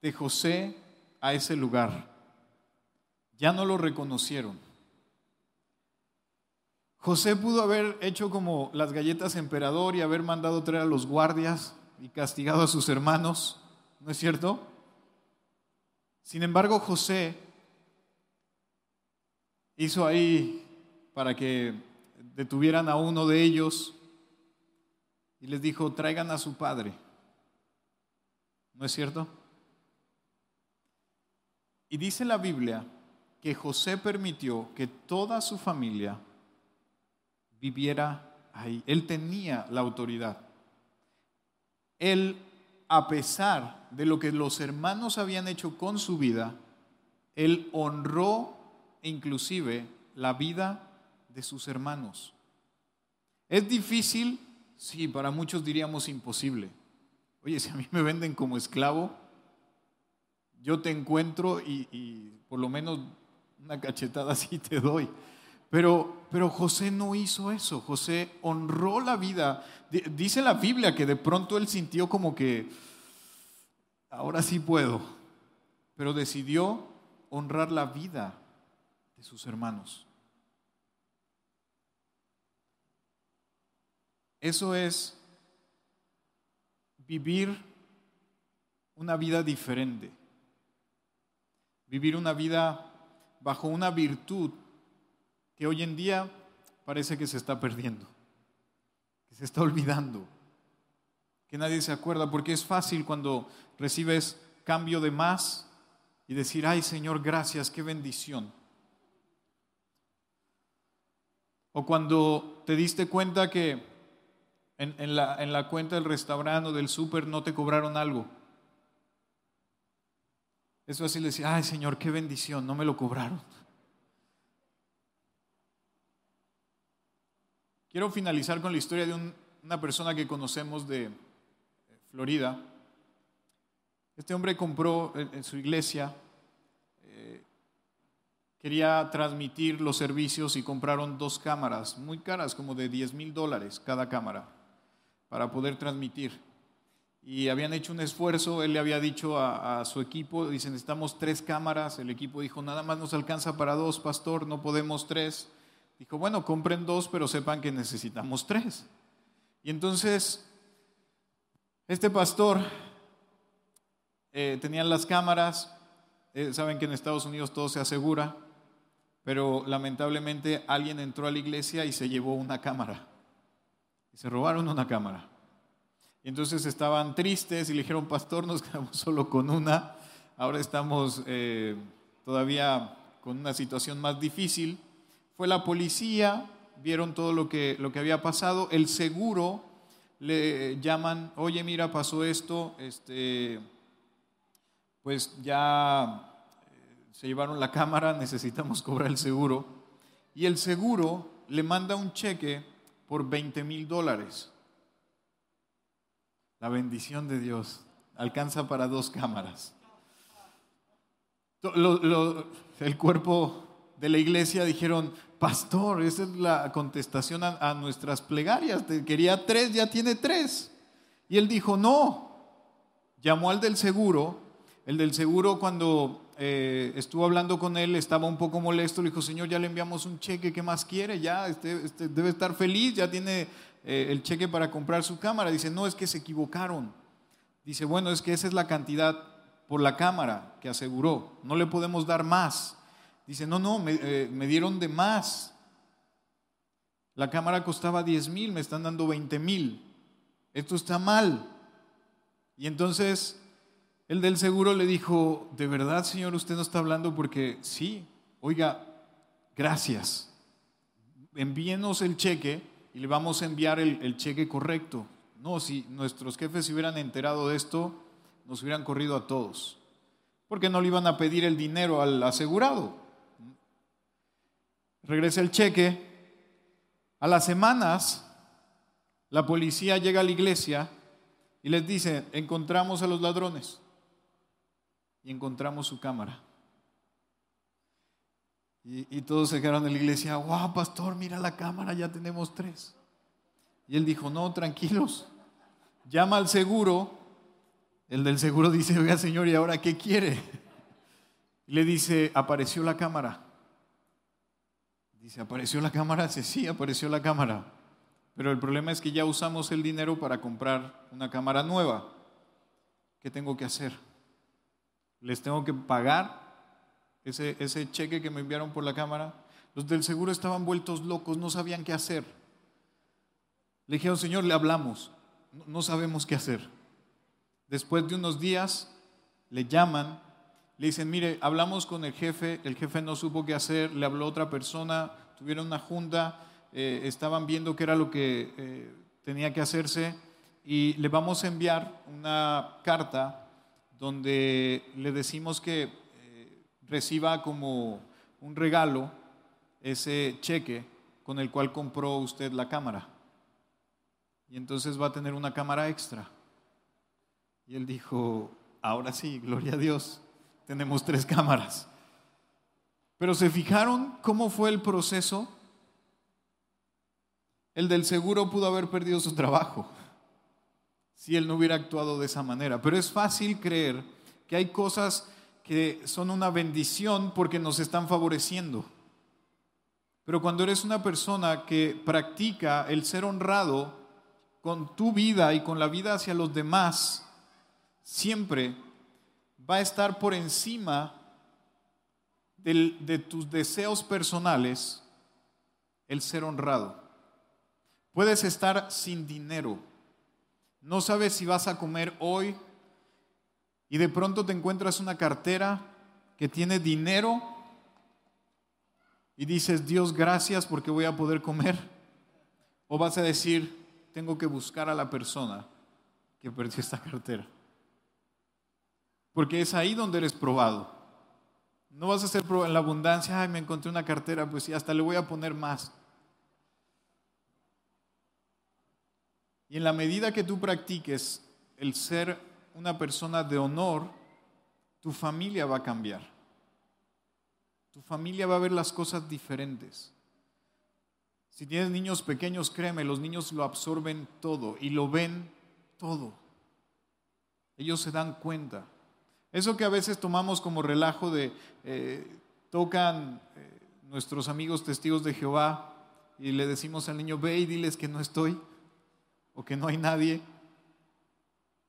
de José a ese lugar. Ya no lo reconocieron. José pudo haber hecho como las galletas emperador y haber mandado traer a los guardias y castigado a sus hermanos, ¿no es cierto? Sin embargo, José hizo ahí para que detuvieran a uno de ellos y les dijo, traigan a su padre. ¿No es cierto? Y dice la Biblia que José permitió que toda su familia viviera ahí. Él tenía la autoridad. Él a pesar de lo que los hermanos habían hecho con su vida, él honró inclusive la vida de sus hermanos. ¿Es difícil? Sí, para muchos diríamos imposible. Oye, si a mí me venden como esclavo, yo te encuentro y, por lo menos una cachetada así te doy. Pero, pero José no hizo eso. José honró la vida. Dice la Biblia que de pronto él sintió como que, ahora sí puedo. Pero decidió honrar la vida de sus hermanos. Eso es vivir una vida diferente. Vivir una vida bajo una virtud que hoy en día parece que se está perdiendo, que se está olvidando, que nadie se acuerda, porque es fácil cuando recibes cambio de más y decir, ay Señor, gracias, qué bendición. O cuando te diste cuenta que en, la, en la cuenta del restaurante o del súper no te cobraron algo. Es fácil decir, ay Señor, qué bendición, no me lo cobraron. Quiero finalizar con la historia de una persona que conocemos de Florida. Este hombre compró en su iglesia quería transmitir los servicios y compraron dos cámaras muy caras, como de 10 mil dólares cada cámara, para poder transmitir. Y habían hecho un esfuerzo, él le había dicho a, su equipo, dice, necesitamos tres cámaras, el equipo dijo, nada más nos alcanza para dos, pastor, no podemos tres. Dijo, bueno, compren dos, pero sepan que necesitamos tres. Y entonces, este pastor eh, tenían las cámaras, eh, saben que en Estados Unidos todo se asegura, pero lamentablemente alguien entró a la iglesia y se llevó una cámara. Se robaron una cámara. Y entonces estaban tristes y le dijeron, pastor, nos quedamos solo con una. Ahora estamos eh, todavía con una situación más difícil. Fue la policía, vieron todo lo que, lo que había pasado. El seguro le llaman, oye, mira, pasó esto, este, pues ya se llevaron la cámara, necesitamos cobrar el seguro. Y el seguro le manda un cheque por 20 mil dólares. La bendición de Dios alcanza para dos cámaras. el cuerpo de la iglesia dijeron, pastor, esa es la contestación a, a nuestras plegarias. Quería tres, ya tiene tres. Y él dijo, no. Llamó al del seguro. El del seguro cuando eh, estuvo hablando con él, estaba un poco molesto, le dijo, Señor, ya le enviamos un cheque, ¿qué más quiere? Ya este, este debe estar feliz, ya tiene eh, el cheque para comprar su cámara. Dice, no, es que se equivocaron. Dice, bueno, es que esa es la cantidad por la cámara que aseguró, no le podemos dar más. Dice, no, no, me, eh, me dieron de más. La cámara costaba 10 mil, me están dando 20 mil. Esto está mal. Y entonces el del seguro le dijo, ¿de verdad, señor, usted no está hablando? Porque sí, oiga, gracias. Envíenos el cheque y le vamos a enviar el, cheque correcto. No, si nuestros jefes se hubieran enterado de esto, nos hubieran corrido a todos. Porque no le iban a pedir el dinero al asegurado. Regresa el cheque. A las semanas, la policía llega a la iglesia y les dice, encontramos a los ladrones y encontramos su cámara. Y, todos se quedaron en la iglesia, wow, pastor, mira la cámara, ya tenemos tres. Y él dijo, no, tranquilos, llama al seguro. El del seguro dice, oiga señor, ¿y ahora qué quiere? Le dice, apareció la cámara. Dice, ¿apareció la cámara? Dice, sí, apareció la cámara. Pero el problema es que ya usamos el dinero para comprar una cámara nueva. ¿Qué tengo que hacer? Les tengo que pagar ese, cheque que me enviaron por la cámara. Los del seguro estaban vueltos locos, no sabían qué hacer. Le dijeron, Señor, le hablamos, no sabemos qué hacer. Después de unos días, le llaman, le dicen, mire, hablamos con el jefe, el jefe no supo qué hacer, le habló otra persona, tuvieron una junta, eh, estaban viendo qué era lo que eh, tenía que hacerse y le vamos a enviar una carta donde le decimos que eh, reciba como un regalo ese cheque con el cual compró usted la cámara. Y entonces va a tener una cámara extra. Y él dijo, ahora sí, gloria a Dios, tenemos tres cámaras. Pero se fijaron cómo fue el proceso. El del seguro pudo haber perdido su trabajo si él no hubiera actuado de esa manera. Pero es fácil creer que hay cosas que son una bendición porque nos están favoreciendo. Pero cuando eres una persona que practica el ser honrado con tu vida y con la vida hacia los demás, siempre va a estar por encima de tus deseos personales el ser honrado. Puedes estar sin dinero. No sabes si vas a comer hoy y de pronto te encuentras una cartera que tiene dinero y dices, Dios, gracias porque voy a poder comer. O vas a decir, tengo que buscar a la persona que perdió esta cartera. Porque es ahí donde eres probado. No vas a ser en la abundancia, ay, me encontré una cartera, pues sí, hasta le voy a poner más. Y en la medida que tú practiques el ser una persona de honor, tu familia va a cambiar. Tu familia va a ver las cosas diferentes. Si tienes niños pequeños, créeme, los niños lo absorben todo y lo ven todo. Ellos se dan cuenta. Eso que a veces tomamos como relajo de, eh, tocan eh, nuestros amigos testigos de Jehová y le decimos al niño, ve y diles que no estoy o que no hay nadie.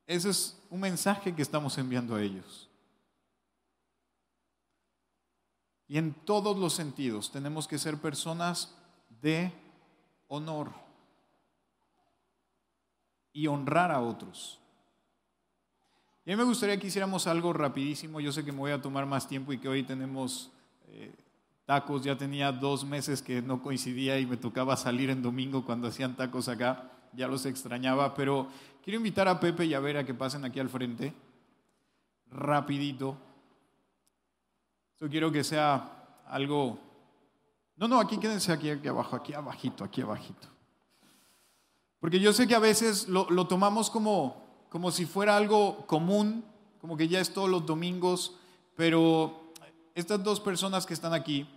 Ese es un mensaje que estamos enviando a ellos. Y en todos los sentidos tenemos que ser personas de honor y honrar a otros. Y a mí me gustaría que hiciéramos algo rapidísimo. Yo sé que me voy a tomar más tiempo y que hoy tenemos eh, tacos. Ya tenía dos meses que no coincidía y me tocaba salir en domingo cuando hacían tacos acá ya los extrañaba, pero quiero invitar a Pepe y a Vera que pasen aquí al frente, rapidito. Yo quiero que sea algo... No, no, aquí quédense aquí, aquí abajo, aquí abajito, aquí abajito. Porque yo sé que a veces lo, lo tomamos como, como si fuera algo común, como que ya es todos los domingos, pero estas dos personas que están aquí,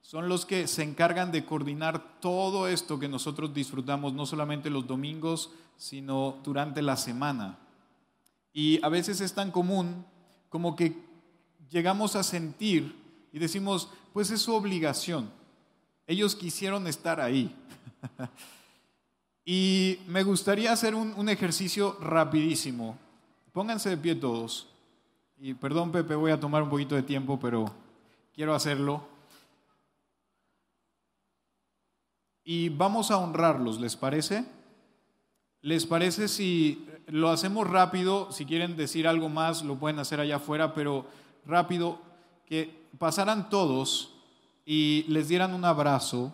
son los que se encargan de coordinar todo esto que nosotros disfrutamos, no solamente los domingos, sino durante la semana. Y a veces es tan común como que llegamos a sentir y decimos, pues es su obligación. Ellos quisieron estar ahí. y me gustaría hacer un, ejercicio rapidísimo. Pónganse de pie todos. Y perdón Pepe, voy a tomar un poquito de tiempo, pero quiero hacerlo. Y vamos a honrarlos, ¿les parece? ¿Les parece si lo hacemos rápido? Si quieren decir algo más, lo pueden hacer allá afuera, pero rápido, que pasaran todos y les dieran un abrazo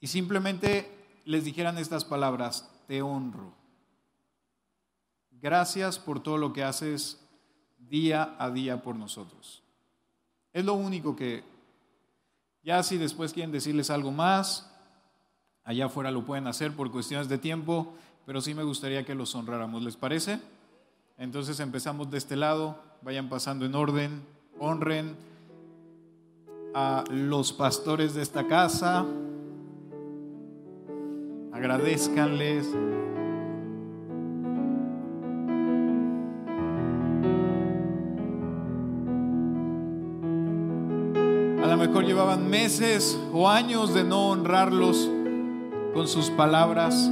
y simplemente les dijeran estas palabras, te honro. Gracias por todo lo que haces día a día por nosotros. Es lo único que, ya si después quieren decirles algo más, Allá afuera lo pueden hacer por cuestiones de tiempo, pero sí me gustaría que los honráramos. ¿Les parece? Entonces empezamos de este lado, vayan pasando en orden, honren a los pastores de esta casa, agradezcanles. A lo mejor llevaban meses o años de no honrarlos con sus palabras.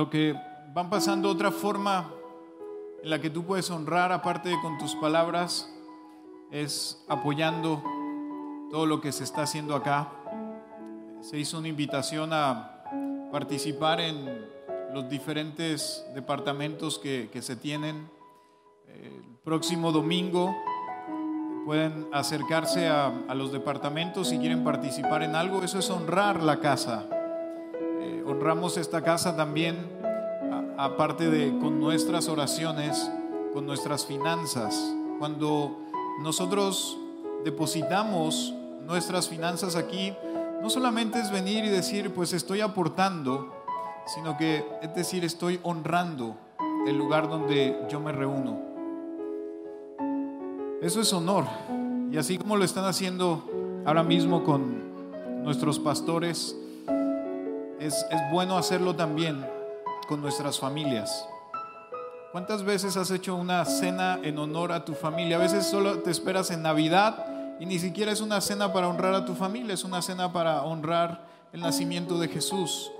Lo que van pasando otra forma en la que tú puedes honrar, aparte de con tus palabras, es apoyando todo lo que se está haciendo acá. Se hizo una invitación a participar en los diferentes departamentos que, se tienen. El próximo domingo pueden acercarse a, los departamentos si quieren participar en algo. Eso es honrar la casa. Eh, honramos esta casa también, aparte de con nuestras oraciones, con nuestras finanzas. Cuando nosotros depositamos nuestras finanzas aquí, no solamente es venir y decir, pues estoy aportando, sino que es decir, estoy honrando el lugar donde yo me reúno. Eso es honor. Y así como lo están haciendo ahora mismo con nuestros pastores, es, es bueno hacerlo también nuestras familias. ¿Cuántas veces has hecho una cena en honor a tu familia? A veces solo te esperas en Navidad y ni siquiera es una cena para honrar a tu familia, es una cena para honrar el nacimiento de Jesús.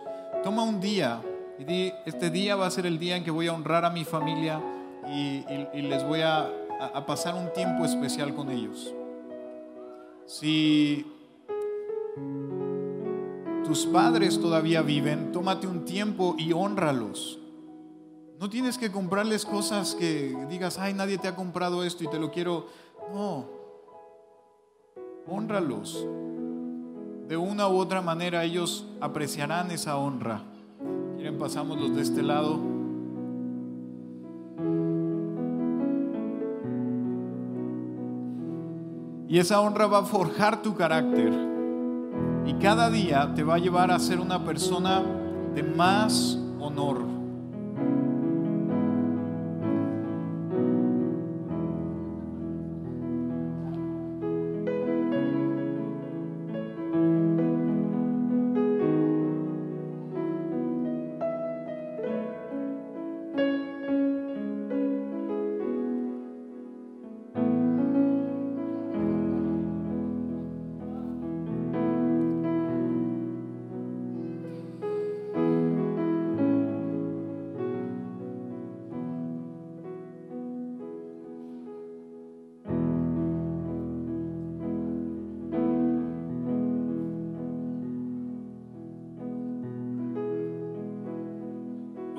Toma un día y di, este día va a ser el día en que voy a honrar a mi familia y, les voy a, a pasar un tiempo especial con ellos. Si tus padres todavía viven, tómate un tiempo y honralos. No tienes que comprarles cosas que digas, ay, nadie te ha comprado esto y te lo quiero. No, honralos de una u otra manera ellos apreciarán esa honra. Quieren, pasamos los de este lado. Y esa honra va a forjar tu carácter. Y cada día te va a llevar a ser una persona de más honor.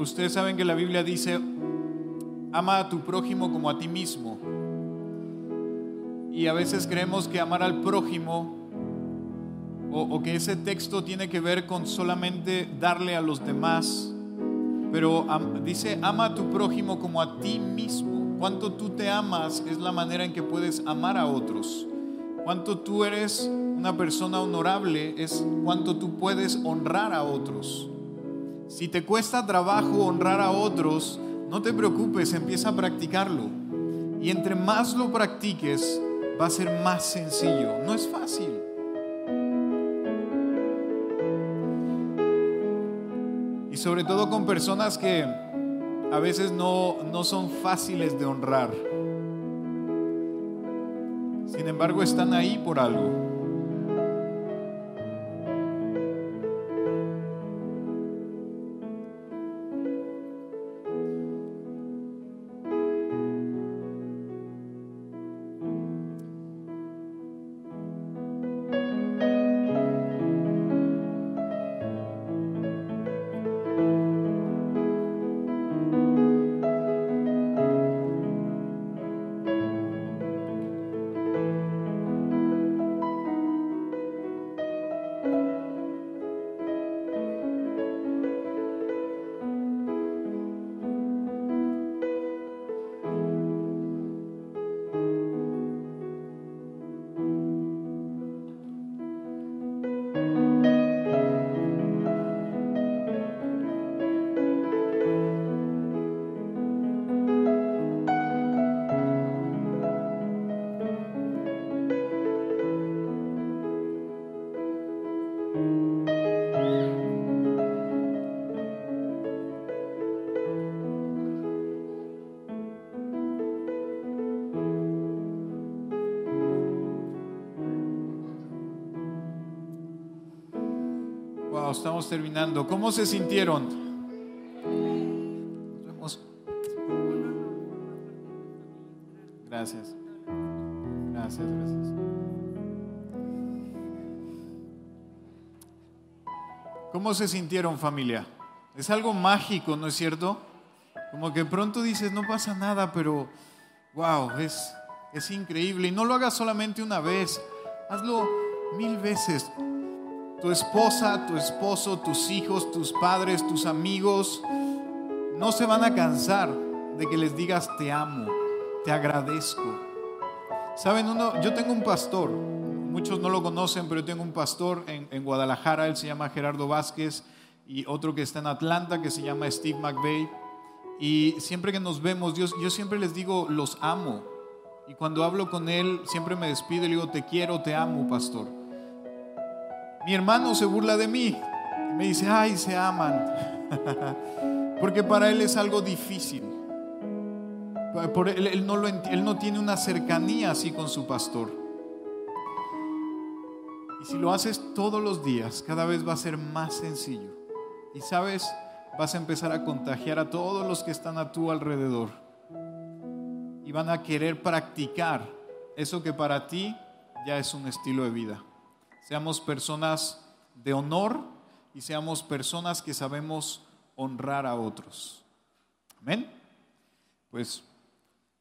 Ustedes saben que la Biblia dice, ama a tu prójimo como a ti mismo. Y a veces creemos que amar al prójimo o, que ese texto tiene que ver con solamente darle a los demás. Pero dice, ama a tu prójimo como a ti mismo. Cuánto tú te amas es la manera en que puedes amar a otros. Cuánto tú eres una persona honorable es cuánto tú puedes honrar a otros. Si te cuesta trabajo honrar a otros, no te preocupes, empieza a practicarlo. Y entre más lo practiques, va a ser más sencillo. No es fácil. Y sobre todo con personas que a veces no, no son fáciles de honrar. Sin embargo, están ahí por algo. estamos terminando. ¿Cómo se sintieron? Gracias. Gracias, gracias. ¿Cómo se sintieron familia? Es algo mágico, ¿no es cierto? Como que pronto dices, no pasa nada, pero wow, es, es increíble. Y no lo hagas solamente una vez, hazlo mil veces tu esposa, tu esposo, tus hijos, tus padres, tus amigos, no se van a cansar de que les digas te amo, te agradezco. Saben, uno, yo tengo un pastor, muchos no lo conocen, pero yo tengo un pastor en, en Guadalajara, él se llama Gerardo Vázquez, y otro que está en Atlanta que se llama Steve McVeigh. Y siempre que nos vemos, yo, yo siempre les digo, los amo. Y cuando hablo con él, siempre me despido y le digo, te quiero, te amo, pastor. Mi hermano se burla de mí. Me dice, ay, se aman. Porque para él es algo difícil. Por él, él, no lo, él no tiene una cercanía así con su pastor. Y si lo haces todos los días, cada vez va a ser más sencillo. Y sabes, vas a empezar a contagiar a todos los que están a tu alrededor. Y van a querer practicar eso que para ti ya es un estilo de vida. Seamos personas de honor y seamos personas que sabemos honrar a otros. Amén. Pues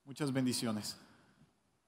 muchas bendiciones.